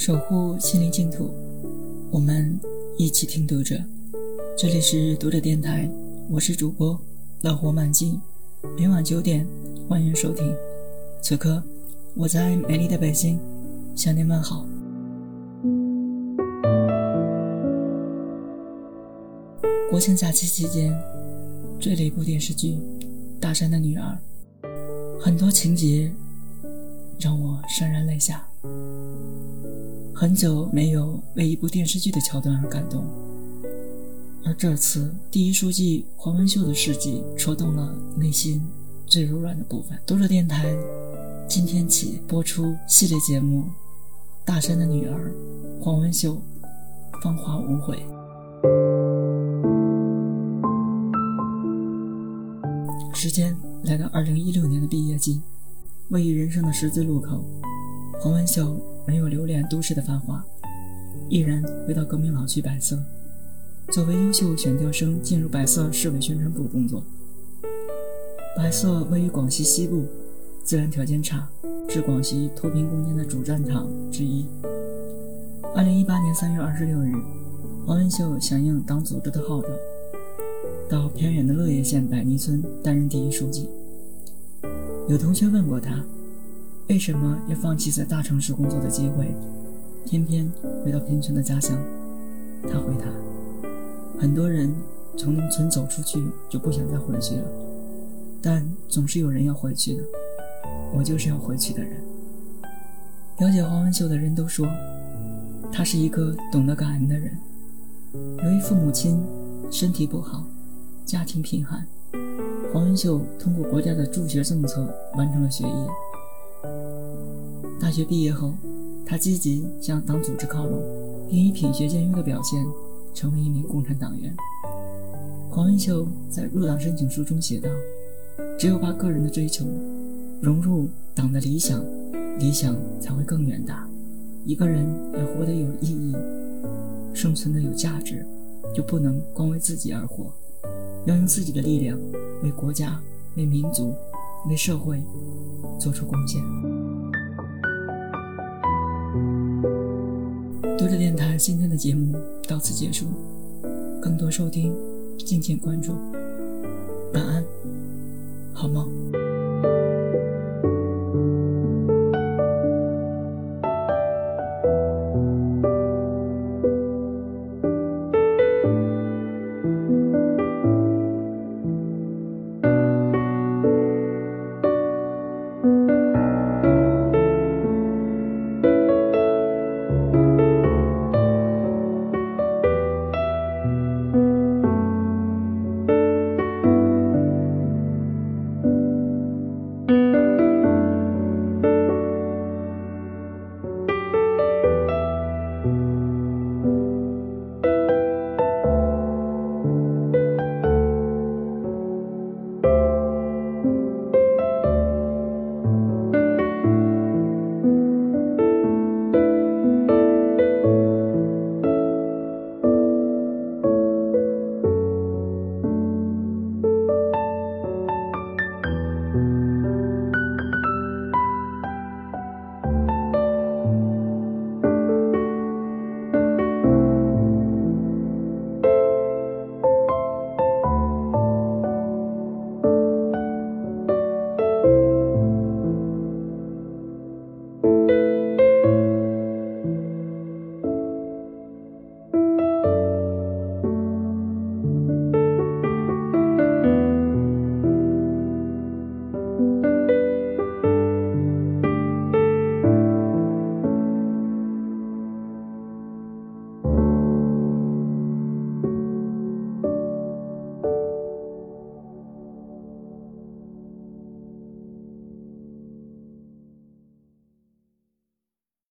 守护心灵净土，我们一起听读者。这里是读者电台，我是主播乐活满记，每晚九点欢迎收听。此刻我在美丽的北京向您问好。国庆假期期间追了一部电视剧《大山的女儿》，很多情节让我潸然泪下。很久没有为一部电视剧的桥段而感动，而这次第一书记黄文秀的事迹戳动了内心最柔软的部分。读者电台今天起播出系列节目《大山的女儿》，黄文秀芳华无悔。时间来到二零一六年的毕业季，位于人生的十字路口，黄文秀。没有留恋都市的繁华，毅然回到革命老区百色。作为优秀选调生，进入百色市委宣传部工作。百色位于广西西部，自然条件差，是广西脱贫攻坚的主战场之一。二零一八年三月二十六日，黄文秀响应党组织的号召，到偏远的乐业县百坭村担任第一书记。有同学问过他。为什么要放弃在大城市工作的机会，偏偏回到贫穷的家乡？他回答：“很多人从农村走出去就不想再回去了，但总是有人要回去的。我就是要回去的人。”了解黄文秀的人都说，他是一个懂得感恩的人。由于父母亲身体不好，家庭贫寒，黄文秀通过国家的助学政策完成了学业。大学毕业后，他积极向党组织靠拢，并以品学兼优的表现成为一名共产党员。黄文秀在入党申请书中写道：“只有把个人的追求融入党的理想，理想才会更远大。一个人要活得有意义，生存的有价值，就不能光为自己而活，要用自己的力量为国家、为民族、为社会做出贡献。”读者电台今天的节目到此结束，更多收听敬请关注。